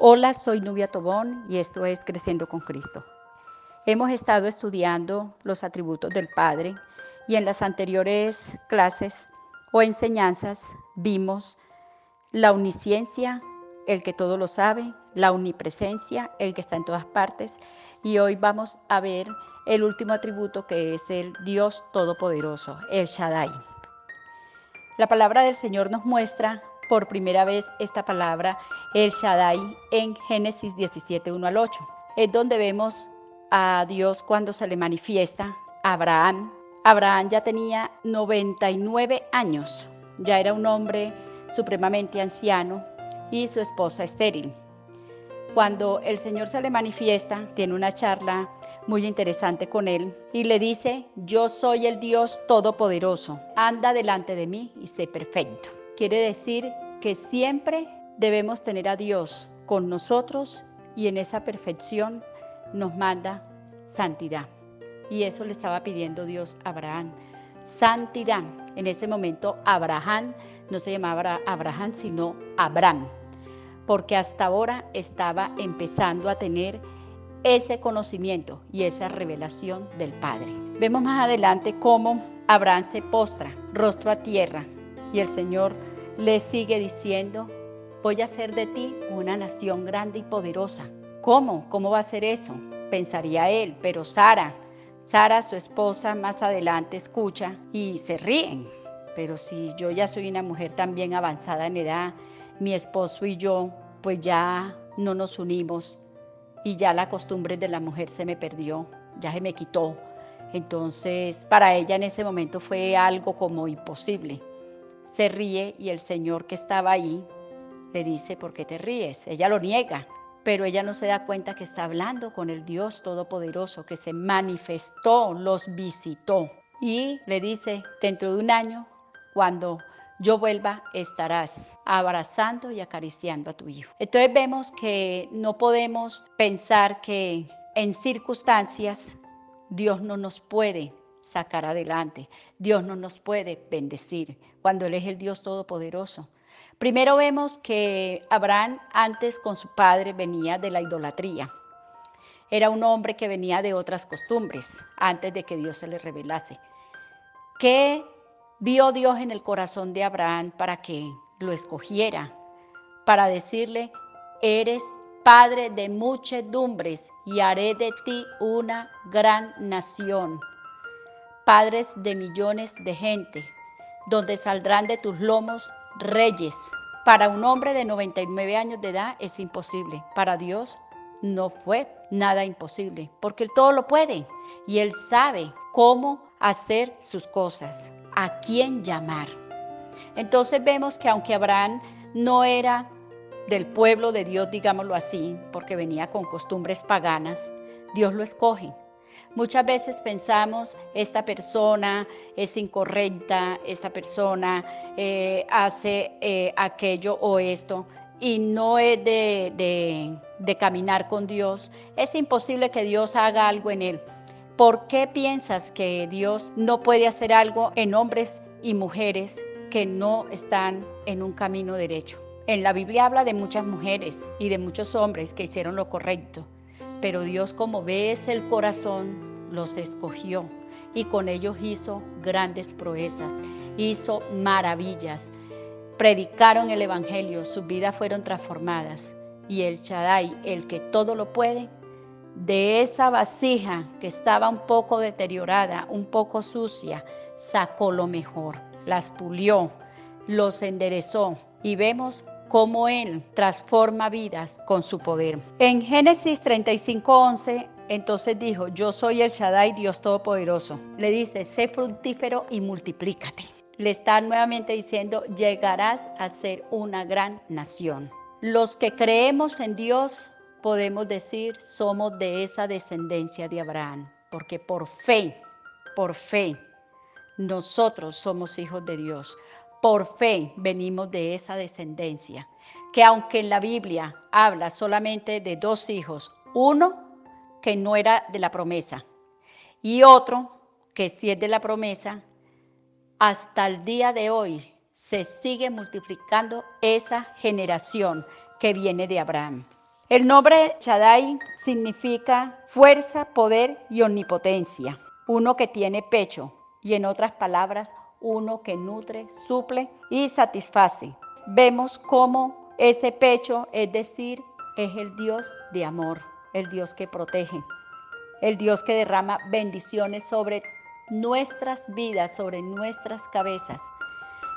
Hola, soy Nubia Tobón y esto es Creciendo con Cristo. Hemos estado estudiando los atributos del Padre y en las anteriores clases o enseñanzas vimos la omnisciencia, el que todo lo sabe, la omnipresencia, el que está en todas partes y hoy vamos a ver el último atributo que es el Dios Todopoderoso, el Shaddai. La palabra del Señor nos muestra por primera vez esta palabra, el Shaddai, en Génesis 17, 1 al 8. Es donde vemos a Dios cuando se le manifiesta a Abraham. Abraham ya tenía 99 años, ya era un hombre supremamente anciano y su esposa estéril. Cuando el Señor se le manifiesta, tiene una charla muy interesante con él y le dice, yo soy el Dios Todopoderoso, anda delante de mí y sé perfecto. Quiere decir que siempre debemos tener a Dios con nosotros y en esa perfección nos manda santidad. Y eso le estaba pidiendo Dios a Abraham. Santidad. En ese momento Abraham no se llamaba Abraham, sino Abraham, porque hasta ahora estaba empezando a tener ese conocimiento y esa revelación del Padre. Vemos más adelante cómo Abraham se postra, rostro a tierra, y el Señor le sigue diciendo, voy a hacer de ti una nación grande y poderosa. ¿Cómo? ¿Cómo va a ser eso? Pensaría él, pero Sara, Sara, su esposa, más adelante escucha y se ríen. Pero si yo ya soy una mujer también avanzada en edad, mi esposo y yo, pues ya no nos unimos y ya la costumbre de la mujer se me perdió, ya se me quitó. Entonces, para ella en ese momento fue algo como imposible se ríe y el señor que estaba ahí le dice, ¿por qué te ríes? Ella lo niega, pero ella no se da cuenta que está hablando con el Dios Todopoderoso, que se manifestó, los visitó. Y le dice, dentro de un año, cuando yo vuelva, estarás abrazando y acariciando a tu hijo. Entonces vemos que no podemos pensar que en circunstancias Dios no nos puede sacar adelante. Dios no nos puede bendecir cuando Él es el Dios Todopoderoso. Primero vemos que Abraham antes con su padre venía de la idolatría. Era un hombre que venía de otras costumbres antes de que Dios se le revelase. ¿Qué vio Dios en el corazón de Abraham para que lo escogiera? Para decirle, eres padre de muchedumbres y haré de ti una gran nación padres de millones de gente, donde saldrán de tus lomos reyes. Para un hombre de 99 años de edad es imposible. Para Dios no fue nada imposible, porque Él todo lo puede y Él sabe cómo hacer sus cosas, a quién llamar. Entonces vemos que aunque Abraham no era del pueblo de Dios, digámoslo así, porque venía con costumbres paganas, Dios lo escoge Muchas veces pensamos, esta persona es incorrecta, esta persona eh, hace eh, aquello o esto, y no es de, de caminar con Dios. Es imposible que Dios haga algo en él. ¿Por qué piensas que Dios no puede hacer algo en hombres y mujeres que no están en un camino derecho? En la Biblia habla de muchas mujeres y de muchos hombres que hicieron lo correcto pero Dios como ves el corazón, los escogió y con ellos hizo grandes proezas, hizo maravillas. Predicaron el Evangelio, sus vidas fueron transformadas. Y el Shaddai, el que todo lo puede, de esa vasija que estaba un poco deteriorada, un poco sucia, sacó lo mejor, las pulió, los enderezó y vemos cómo Él transforma vidas con su poder. En Génesis 35:11, entonces dijo, yo soy el Shaddai, Dios Todopoderoso. Le dice, sé fructífero y multiplícate. Le está nuevamente diciendo, llegarás a ser una gran nación. Los que creemos en Dios podemos decir, somos de esa descendencia de Abraham, porque por fe, por fe, nosotros somos hijos de Dios. Por fe venimos de esa descendencia, que aunque en la Biblia habla solamente de dos hijos, uno que no era de la promesa y otro que sí es de la promesa, hasta el día de hoy se sigue multiplicando esa generación que viene de Abraham. El nombre Shaddai significa fuerza, poder y omnipotencia. Uno que tiene pecho y en otras palabras, uno que nutre, suple y satisface. Vemos cómo ese pecho, es decir, es el Dios de amor, el Dios que protege, el Dios que derrama bendiciones sobre nuestras vidas, sobre nuestras cabezas.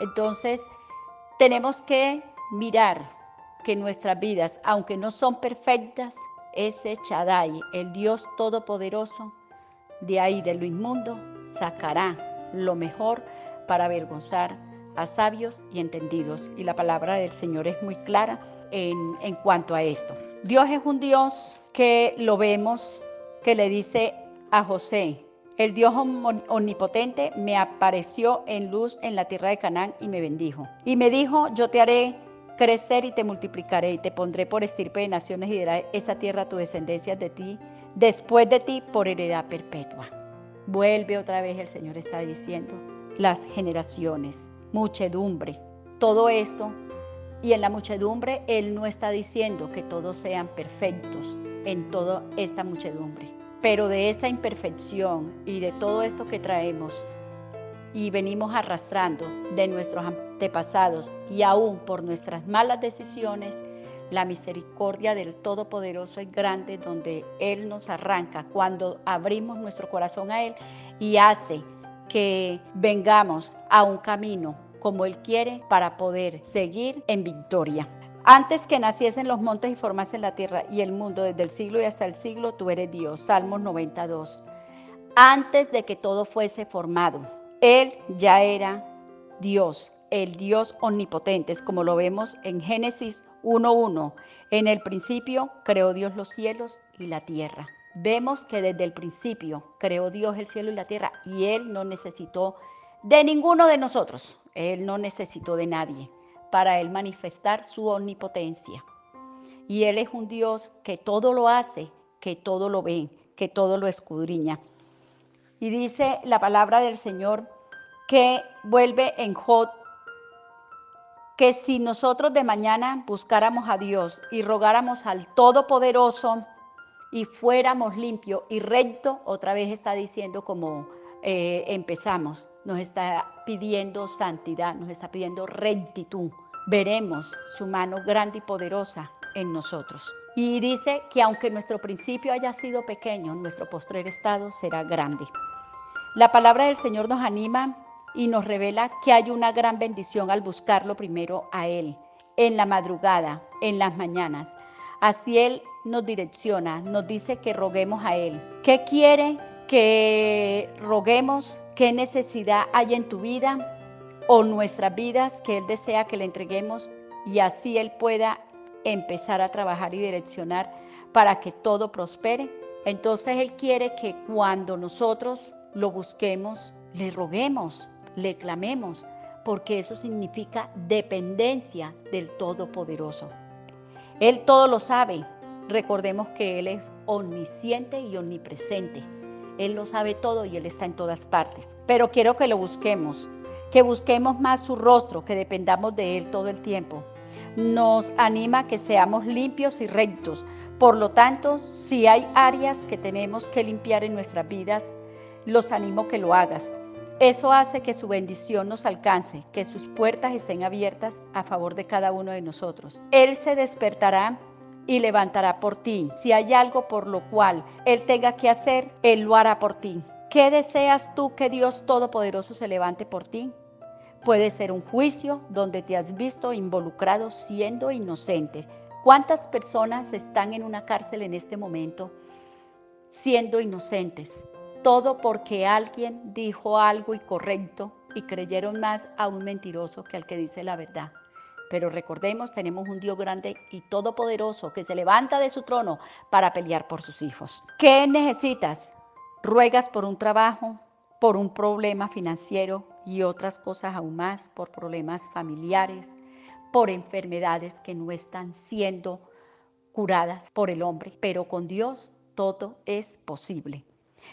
Entonces, tenemos que mirar que nuestras vidas, aunque no son perfectas, ese Chadai, el Dios Todopoderoso, de ahí de lo inmundo, sacará lo mejor para avergonzar a sabios y entendidos. Y la palabra del Señor es muy clara en, cuanto a esto. Dios es un Dios que lo vemos, que le dice a José, el Dios omnipotente me apareció en luz en la tierra de Canaán y me bendijo. Y me dijo, yo te haré crecer y te multiplicaré y te pondré por estirpe de naciones y daré esta tierra a tu descendencia de ti, después de ti por heredad perpetua. Vuelve otra vez, el Señor está diciendo, las generaciones, muchedumbre, todo esto. Y en la muchedumbre Él no está diciendo que todos sean perfectos en toda esta muchedumbre. Pero de esa imperfección y de todo esto que traemos y venimos arrastrando de nuestros antepasados y aún por nuestras malas decisiones, la misericordia del Todopoderoso es grande donde Él nos arranca cuando abrimos nuestro corazón a Él y hace que vengamos a un camino como Él quiere para poder seguir en victoria. Antes que naciesen los montes y formasen la tierra y el mundo desde el siglo y hasta el siglo, tú eres Dios. Salmos 92. Antes de que todo fuese formado, Él ya era Dios, el Dios omnipotente, como lo vemos en Génesis 1.1. En el principio creó Dios los cielos y la tierra vemos que desde el principio creó Dios el cielo y la tierra y Él no necesitó de ninguno de nosotros. Él no necesitó de nadie para Él manifestar su omnipotencia. Y Él es un Dios que todo lo hace, que todo lo ve, que todo lo escudriña. Y dice la palabra del Señor que vuelve en Jod que si nosotros de mañana buscáramos a Dios y rogáramos al Todopoderoso, y fuéramos limpio y recto, otra vez está diciendo como eh, empezamos, nos está pidiendo santidad, nos está pidiendo rectitud. Veremos su mano grande y poderosa en nosotros. Y dice que aunque nuestro principio haya sido pequeño, nuestro postrer estado será grande. La palabra del Señor nos anima y nos revela que hay una gran bendición al buscarlo primero a Él, en la madrugada, en las mañanas. Así Él nos direcciona, nos dice que roguemos a Él. ¿Qué quiere que roguemos? ¿Qué necesidad hay en tu vida o nuestras vidas que Él desea que le entreguemos y así Él pueda empezar a trabajar y direccionar para que todo prospere? Entonces Él quiere que cuando nosotros lo busquemos, le roguemos, le clamemos, porque eso significa dependencia del Todopoderoso. Él todo lo sabe. Recordemos que Él es omnisciente y omnipresente. Él lo sabe todo y Él está en todas partes. Pero quiero que lo busquemos, que busquemos más su rostro, que dependamos de Él todo el tiempo. Nos anima que seamos limpios y rectos. Por lo tanto, si hay áreas que tenemos que limpiar en nuestras vidas, los animo que lo hagas. Eso hace que su bendición nos alcance, que sus puertas estén abiertas a favor de cada uno de nosotros. Él se despertará y levantará por ti. Si hay algo por lo cual Él tenga que hacer, Él lo hará por ti. ¿Qué deseas tú que Dios Todopoderoso se levante por ti? Puede ser un juicio donde te has visto involucrado siendo inocente. ¿Cuántas personas están en una cárcel en este momento siendo inocentes? Todo porque alguien dijo algo incorrecto y creyeron más a un mentiroso que al que dice la verdad. Pero recordemos, tenemos un Dios grande y todopoderoso que se levanta de su trono para pelear por sus hijos. ¿Qué necesitas? Ruegas por un trabajo, por un problema financiero y otras cosas aún más, por problemas familiares, por enfermedades que no están siendo curadas por el hombre. Pero con Dios todo es posible.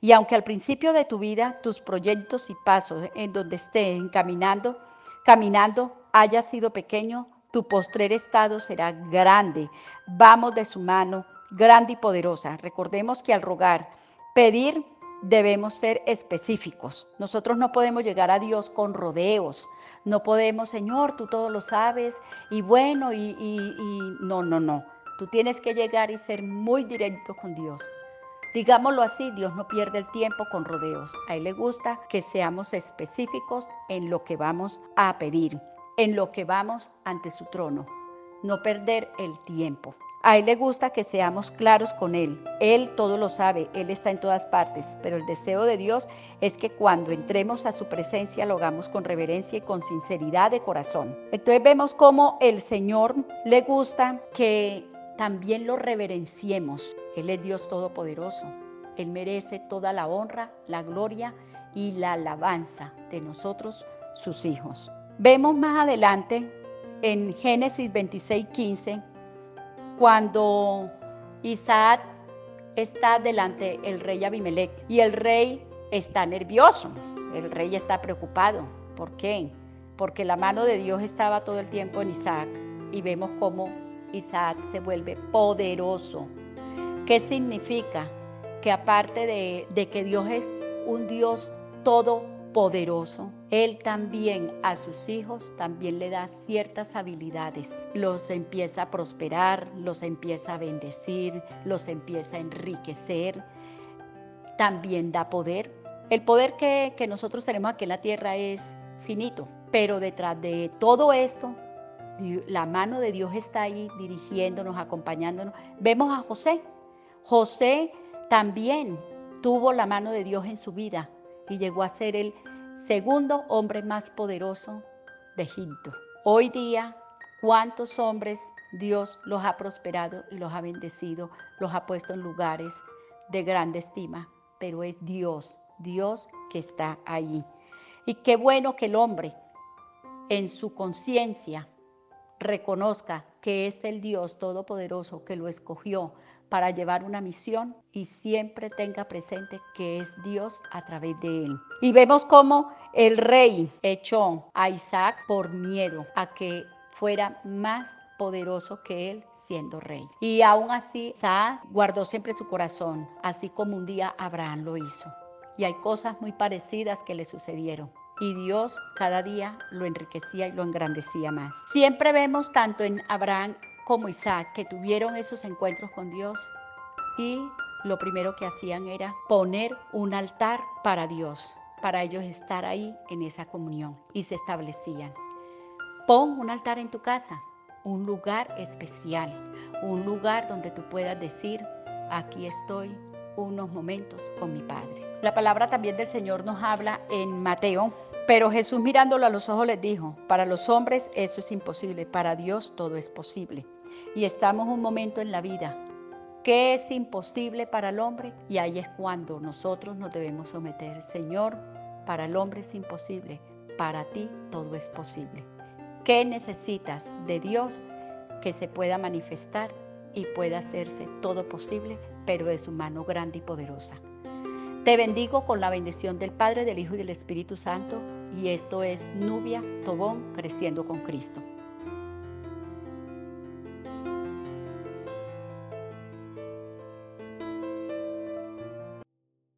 Y aunque al principio de tu vida tus proyectos y pasos en donde estén caminando, caminando haya sido pequeño, tu postrer estado será grande. Vamos de su mano, grande y poderosa. Recordemos que al rogar, pedir, debemos ser específicos. Nosotros no podemos llegar a Dios con rodeos. No podemos, Señor, tú todo lo sabes y bueno, y, y no, no, no. Tú tienes que llegar y ser muy directo con Dios. Digámoslo así, Dios no pierde el tiempo con rodeos. A Él le gusta que seamos específicos en lo que vamos a pedir, en lo que vamos ante su trono. No perder el tiempo. A Él le gusta que seamos claros con Él. Él todo lo sabe, Él está en todas partes, pero el deseo de Dios es que cuando entremos a su presencia lo hagamos con reverencia y con sinceridad de corazón. Entonces vemos cómo el Señor le gusta que también lo reverenciemos. Él es Dios Todopoderoso. Él merece toda la honra, la gloria y la alabanza de nosotros, sus hijos. Vemos más adelante en Génesis 26, 15, cuando Isaac está delante del rey Abimelech y el rey está nervioso, el rey está preocupado. ¿Por qué? Porque la mano de Dios estaba todo el tiempo en Isaac y vemos cómo Isaac se vuelve poderoso. ¿Qué significa? Que aparte de, que Dios es un Dios todopoderoso, Él también a sus hijos también le da ciertas habilidades. Los empieza a prosperar, los empieza a bendecir, los empieza a enriquecer. También da poder. El poder que, que nosotros tenemos aquí en la tierra es finito, pero detrás de todo esto la mano de Dios está ahí dirigiéndonos, acompañándonos. Vemos a José. José también tuvo la mano de Dios en su vida y llegó a ser el segundo hombre más poderoso de Egipto. Hoy día, ¿cuántos hombres Dios los ha prosperado y los ha bendecido, los ha puesto en lugares de grande estima? Pero es Dios, Dios que está ahí. Y qué bueno que el hombre en su conciencia reconozca que es el Dios Todopoderoso que lo escogió para llevar una misión y siempre tenga presente que es Dios a través de él. Y vemos cómo el rey echó a Isaac por miedo a que fuera más poderoso que él siendo rey. Y aún así, Isaac guardó siempre su corazón, así como un día Abraham lo hizo. Y hay cosas muy parecidas que le sucedieron y Dios cada día lo enriquecía y lo engrandecía más. Siempre vemos tanto en Abraham como Isaac que tuvieron esos encuentros con Dios y lo primero que hacían era poner un altar para Dios, para ellos estar ahí en esa comunión y se establecían. Pon un altar en tu casa, un lugar especial, un lugar donde tú puedas decir, aquí estoy unos momentos con mi Padre. La palabra también del Señor nos habla en Mateo, pero Jesús mirándolo a los ojos les dijo, para los hombres eso es imposible, para Dios todo es posible. Y estamos un momento en la vida que es imposible para el hombre y ahí es cuando nosotros nos debemos someter. Señor, para el hombre es imposible, para ti todo es posible. ¿Qué necesitas de Dios que se pueda manifestar y pueda hacerse todo posible, pero de su mano grande y poderosa? Te bendigo con la bendición del Padre, del Hijo y del Espíritu Santo, y esto es Nubia Tobón creciendo con Cristo.